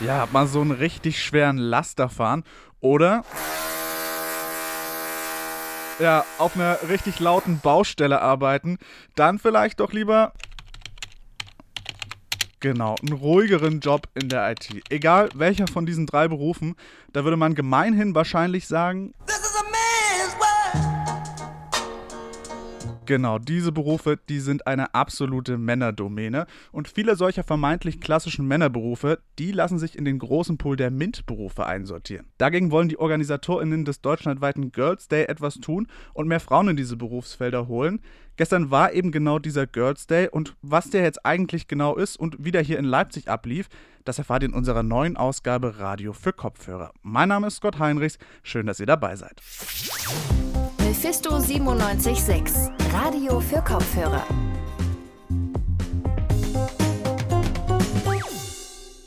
Ja, mal so einen richtig schweren Laster fahren oder ja, auf einer richtig lauten Baustelle arbeiten, dann vielleicht doch lieber Genau, einen ruhigeren Job in der IT. Egal welcher von diesen drei Berufen, da würde man gemeinhin wahrscheinlich sagen, Genau, diese Berufe, die sind eine absolute Männerdomäne. Und viele solcher vermeintlich klassischen Männerberufe, die lassen sich in den großen Pool der MINT-Berufe einsortieren. Dagegen wollen die OrganisatorInnen des deutschlandweiten Girls Day etwas tun und mehr Frauen in diese Berufsfelder holen. Gestern war eben genau dieser Girls Day und was der jetzt eigentlich genau ist und wie der hier in Leipzig ablief, das erfahrt ihr in unserer neuen Ausgabe Radio für Kopfhörer. Mein Name ist Scott Heinrichs, schön, dass ihr dabei seid. Mephisto 976, Radio für Kopfhörer.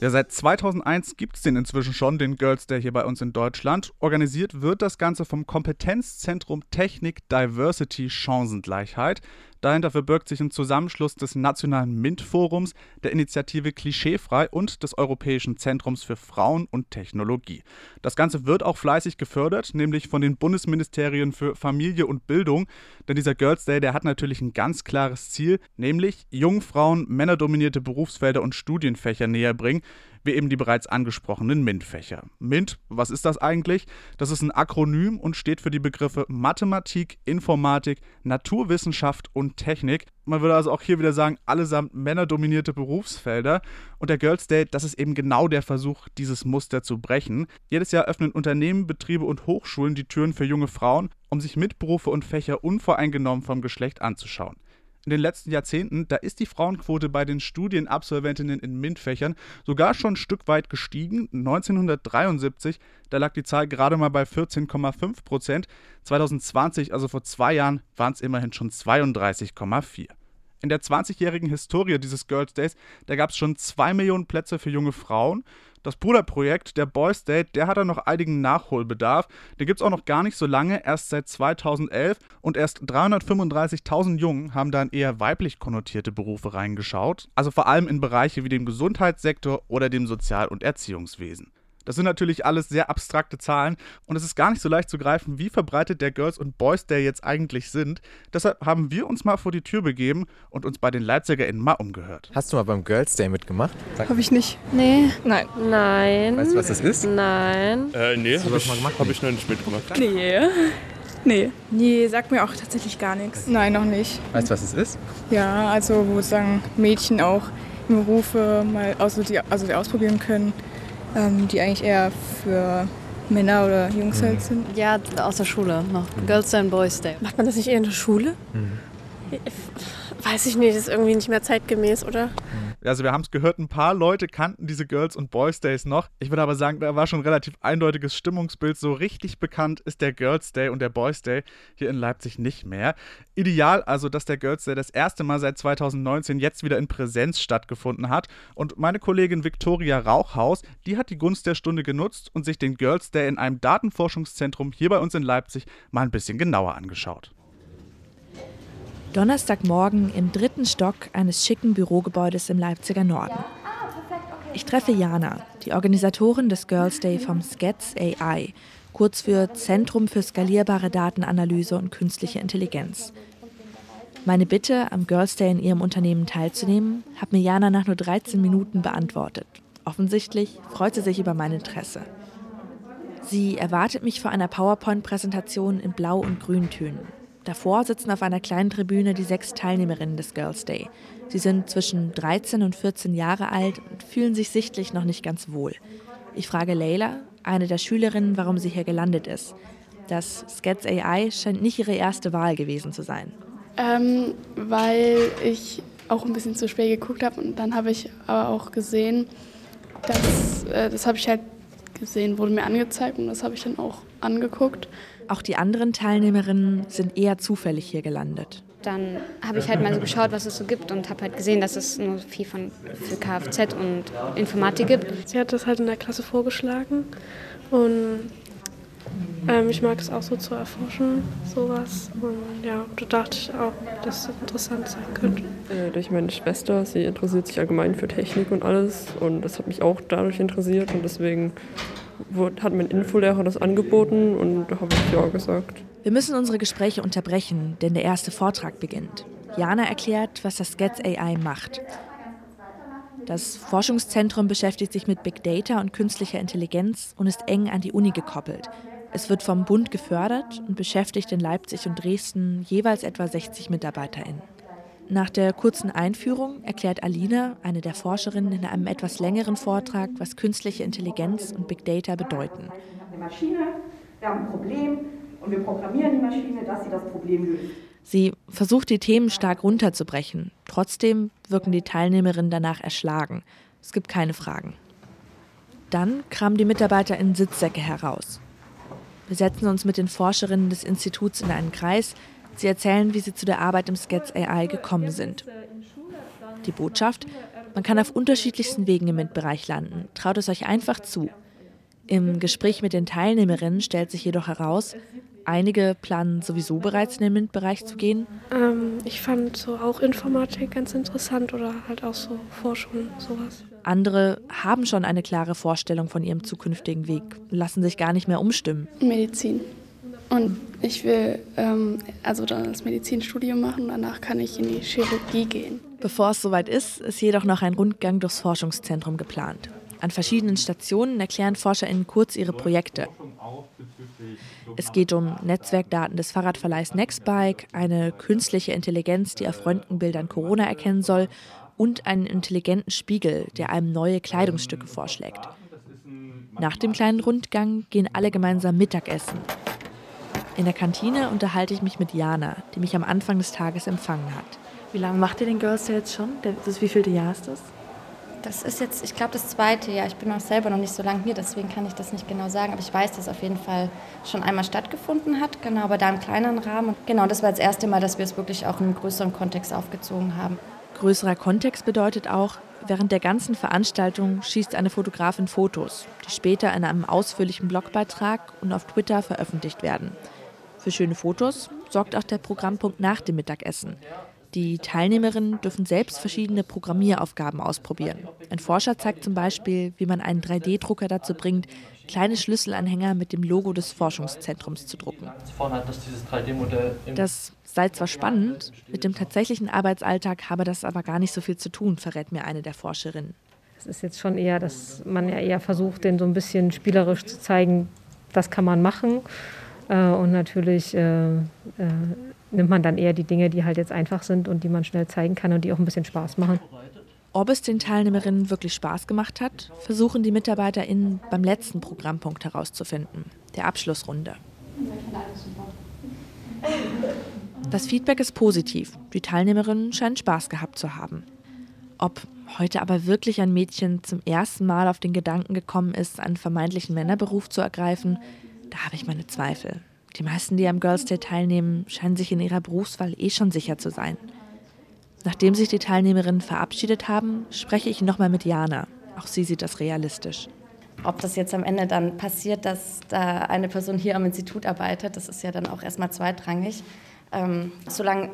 Ja, seit 2001 gibt es den inzwischen schon, den Girls Day hier bei uns in Deutschland. Organisiert wird das Ganze vom Kompetenzzentrum Technik Diversity Chancengleichheit. Dahinter verbirgt sich ein Zusammenschluss des Nationalen MINT-Forums, der Initiative Klischeefrei und des Europäischen Zentrums für Frauen und Technologie. Das Ganze wird auch fleißig gefördert, nämlich von den Bundesministerien für Familie und Bildung. Denn dieser Girls Day, der hat natürlich ein ganz klares Ziel, nämlich jungen Frauen männerdominierte Berufsfelder und Studienfächer näher bringen wie eben die bereits angesprochenen MINT-Fächer. MINT, was ist das eigentlich? Das ist ein Akronym und steht für die Begriffe Mathematik, Informatik, Naturwissenschaft und Technik. Man würde also auch hier wieder sagen, allesamt männerdominierte Berufsfelder. Und der Girls Day, das ist eben genau der Versuch, dieses Muster zu brechen. Jedes Jahr öffnen Unternehmen, Betriebe und Hochschulen die Türen für junge Frauen, um sich Mitberufe und Fächer unvoreingenommen vom Geschlecht anzuschauen in den letzten Jahrzehnten, da ist die Frauenquote bei den Studienabsolventinnen in MINT-Fächern sogar schon ein Stück weit gestiegen. 1973, da lag die Zahl gerade mal bei 14,5 Prozent. 2020, also vor zwei Jahren, waren es immerhin schon 32,4. In der 20-jährigen Historie dieses Girls Days, da gab es schon 2 Millionen Plätze für junge Frauen das Bruderprojekt, der Boys Date, der hat da noch einigen Nachholbedarf. Den gibt es auch noch gar nicht so lange, erst seit 2011 und erst 335.000 Jungen haben da in eher weiblich konnotierte Berufe reingeschaut. Also vor allem in Bereiche wie dem Gesundheitssektor oder dem Sozial- und Erziehungswesen. Das sind natürlich alles sehr abstrakte Zahlen und es ist gar nicht so leicht zu greifen, wie verbreitet der Girls und Boys Day jetzt eigentlich sind. Deshalb haben wir uns mal vor die Tür begeben und uns bei den LeipzigerInnen mal umgehört. Hast du mal beim Girls Day mitgemacht? Habe ich nicht. Nee. Nein. Nein. Weißt du, was das ist? Nein. Äh, nee, habe ich, hab ich noch nicht mitgemacht. Nee. Nee. Nee, sagt mir auch tatsächlich gar nichts. Nein, noch nicht. Weißt du, was es ist? Ja, also wo sagen Mädchen auch Berufe mal also die, also die ausprobieren können ähm, die eigentlich eher für Männer oder Jungs halt mhm. sind. Ja, aus der Schule noch. Mhm. Girls Day and Boys Day. Macht man das nicht eher in der Schule? Mhm. Weiß ich nicht, das ist irgendwie nicht mehr zeitgemäß, oder? Also wir haben es gehört, ein paar Leute kannten diese Girls und Boys Days noch. Ich würde aber sagen, da war schon ein relativ eindeutiges Stimmungsbild. So richtig bekannt ist der Girls Day und der Boys Day hier in Leipzig nicht mehr. Ideal also, dass der Girls Day das erste Mal seit 2019 jetzt wieder in Präsenz stattgefunden hat. Und meine Kollegin Viktoria Rauchhaus, die hat die Gunst der Stunde genutzt und sich den Girls Day in einem Datenforschungszentrum hier bei uns in Leipzig mal ein bisschen genauer angeschaut. Donnerstagmorgen im dritten Stock eines schicken Bürogebäudes im Leipziger Norden. Ich treffe Jana, die Organisatorin des Girls Day vom SCATS AI, kurz für Zentrum für skalierbare Datenanalyse und künstliche Intelligenz. Meine Bitte, am Girls Day in ihrem Unternehmen teilzunehmen, hat mir Jana nach nur 13 Minuten beantwortet. Offensichtlich freut sie sich über mein Interesse. Sie erwartet mich vor einer PowerPoint-Präsentation in Blau- und Grüntönen. Davor sitzen auf einer kleinen Tribüne die sechs Teilnehmerinnen des Girls Day. Sie sind zwischen 13 und 14 Jahre alt und fühlen sich sichtlich noch nicht ganz wohl. Ich frage Leila, eine der Schülerinnen, warum sie hier gelandet ist. Das Sketch AI scheint nicht ihre erste Wahl gewesen zu sein. Ähm, weil ich auch ein bisschen zu spät geguckt habe und dann habe ich aber auch gesehen, dass äh, das habe ich halt gesehen, wurde mir angezeigt und das habe ich dann auch angeguckt. Auch die anderen Teilnehmerinnen sind eher zufällig hier gelandet. Dann habe ich halt mal so geschaut, was es so gibt und habe halt gesehen, dass es nur viel von, für Kfz und Informatik gibt. Sie hat das halt in der Klasse vorgeschlagen und Ähm, ich mag es auch so zu erforschen, sowas. Und ja, da dachte ich auch, dass das interessant sein könnte. Äh, durch meine Schwester, sie interessiert sich allgemein für Technik und alles. Und das hat mich auch dadurch interessiert. Und deswegen hat mein Infolehrer das angeboten und da habe ich ja gesagt. Wir müssen unsere Gespräche unterbrechen, denn der erste Vortrag beginnt. Jana erklärt, was das Sketch AI macht. Das Forschungszentrum beschäftigt sich mit Big Data und künstlicher Intelligenz und ist eng an die Uni gekoppelt. Es wird vom Bund gefördert und beschäftigt in Leipzig und Dresden jeweils etwa 60 MitarbeiterInnen. Nach der kurzen Einführung erklärt Alina, eine der Forscherinnen, in einem etwas längeren Vortrag, was künstliche Intelligenz und Big Data bedeuten. Eine Maschine, wir haben ein Problem und wir programmieren die Maschine, dass sie das Problem löst. Sie versucht, die Themen stark runterzubrechen. Trotzdem wirken die Teilnehmerinnen danach erschlagen. Es gibt keine Fragen. Dann kramen die Mitarbeiter in Sitzsäcke heraus. Wir setzen uns mit den Forscherinnen des Instituts in einen Kreis. Sie erzählen, wie sie zu der Arbeit im Sketch AI gekommen sind. Die Botschaft? Man kann auf unterschiedlichsten Wegen im MINT-Bereich landen. Traut es euch einfach zu. Im Gespräch mit den Teilnehmerinnen stellt sich jedoch heraus, Einige planen sowieso bereits in den MINT-Bereich zu gehen. Ähm, ich fand so auch Informatik ganz interessant oder halt auch so Forschung, sowas. Andere haben schon eine klare Vorstellung von ihrem zukünftigen Weg, lassen sich gar nicht mehr umstimmen. Medizin. Und ich will ähm, also dann das Medizinstudium machen, danach kann ich in die Chirurgie gehen. Bevor es soweit ist, ist jedoch noch ein Rundgang durchs Forschungszentrum geplant. An verschiedenen Stationen erklären ForscherInnen kurz ihre Projekte. Es geht um Netzwerkdaten des Fahrradverleihs Nextbike, eine künstliche Intelligenz, die auf Röntgenbildern Corona erkennen soll, und einen intelligenten Spiegel, der einem neue Kleidungsstücke vorschlägt. Nach dem kleinen Rundgang gehen alle gemeinsam Mittagessen. In der Kantine unterhalte ich mich mit Jana, die mich am Anfang des Tages empfangen hat. Wie lange macht ihr den Girls Day jetzt schon? Das wievielte Jahr ist das? Das ist jetzt, ich glaube, das zweite Jahr. Ich bin auch selber noch nicht so lange hier, deswegen kann ich das nicht genau sagen. Aber ich weiß, dass es auf jeden Fall schon einmal stattgefunden hat, genau, aber da im kleineren Rahmen. Genau, das war das erste Mal, dass wir es wirklich auch in einem größeren Kontext aufgezogen haben. Größerer Kontext bedeutet auch, während der ganzen Veranstaltung schießt eine Fotografin Fotos, die später in einem ausführlichen Blogbeitrag und auf Twitter veröffentlicht werden. Für schöne Fotos sorgt auch der Programmpunkt nach dem Mittagessen. Die Teilnehmerinnen dürfen selbst verschiedene Programmieraufgaben ausprobieren. Ein Forscher zeigt zum Beispiel, wie man einen 3D-Drucker dazu bringt, kleine Schlüsselanhänger mit dem Logo des Forschungszentrums zu drucken. Das sei zwar spannend, mit dem tatsächlichen Arbeitsalltag habe das aber gar nicht so viel zu tun, verrät mir eine der Forscherinnen. Es ist jetzt schon eher, dass man ja eher versucht, den so ein bisschen spielerisch zu zeigen, das kann man machen. Äh, und natürlich äh, äh, nimmt man dann eher die Dinge, die halt jetzt einfach sind und die man schnell zeigen kann und die auch ein bisschen Spaß machen. Ob es den Teilnehmerinnen wirklich Spaß gemacht hat, versuchen die MitarbeiterInnen beim letzten Programmpunkt herauszufinden, der Abschlussrunde. Das Feedback ist positiv. Die Teilnehmerinnen scheinen Spaß gehabt zu haben. Ob heute aber wirklich ein Mädchen zum ersten Mal auf den Gedanken gekommen ist, einen vermeintlichen Männerberuf zu ergreifen, da habe ich meine Zweifel. Die meisten, die am Girls Day teilnehmen, scheinen sich in ihrer Berufswahl eh schon sicher zu sein. Nachdem sich die Teilnehmerinnen verabschiedet haben, spreche ich nochmal mit Jana. Auch sie sieht das realistisch. Ob das jetzt am Ende dann passiert, dass da eine Person hier am Institut arbeitet, das ist ja dann auch erstmal zweitrangig. Ähm, solange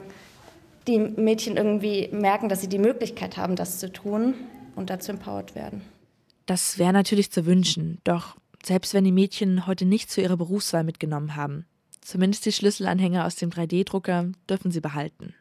die Mädchen irgendwie merken, dass sie die Möglichkeit haben, das zu tun und dazu empowered werden. Das wäre natürlich zu wünschen, doch selbst wenn die Mädchen heute nichts für ihre Berufswahl mitgenommen haben. Zumindest die Schlüsselanhänger aus dem 3D-Drucker dürfen sie behalten.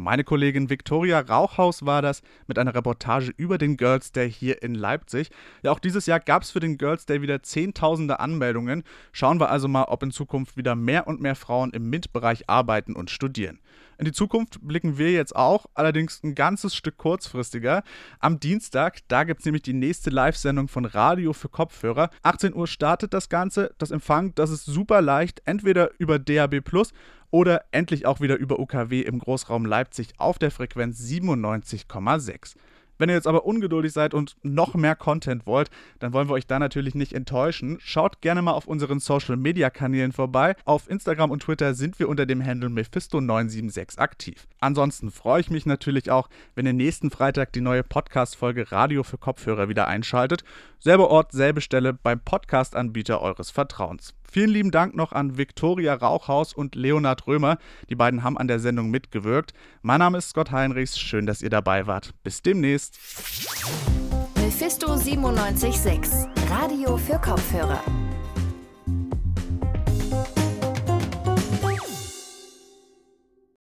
Meine Kollegin Viktoria Rauchhaus war das mit einer Reportage über den Girls Day hier in Leipzig. Ja, auch dieses Jahr gab es für den Girls Day wieder Zehntausende Anmeldungen. Schauen wir also mal, ob in Zukunft wieder mehr und mehr Frauen im MINT-Bereich arbeiten und studieren. In die Zukunft blicken wir jetzt auch, allerdings ein ganzes Stück kurzfristiger. Am Dienstag, da gibt es nämlich die nächste Live-Sendung von Radio für Kopfhörer. 18 Uhr startet das Ganze. Das Empfang, das ist super leicht, entweder über DAB Plus oder endlich auch wieder über UKW im Großraum Leipzig auf der Frequenz 97,6. Wenn ihr jetzt aber ungeduldig seid und noch mehr Content wollt, dann wollen wir euch da natürlich nicht enttäuschen. Schaut gerne mal auf unseren Social Media Kanälen vorbei. Auf Instagram und Twitter sind wir unter dem Handle Mephisto976 aktiv. Ansonsten freue ich mich natürlich auch, wenn ihr nächsten Freitag die neue Podcast-Folge Radio für Kopfhörer wieder einschaltet. Selber Ort, selbe Stelle beim Podcast-Anbieter eures Vertrauens. Vielen lieben Dank noch an Viktoria Rauchhaus und Leonhard Römer. Die beiden haben an der Sendung mitgewirkt. Mein Name ist Scott Heinrichs. Schön, dass ihr dabei wart. Bis demnächst. Mephisto 976, Radio für Kopfhörer.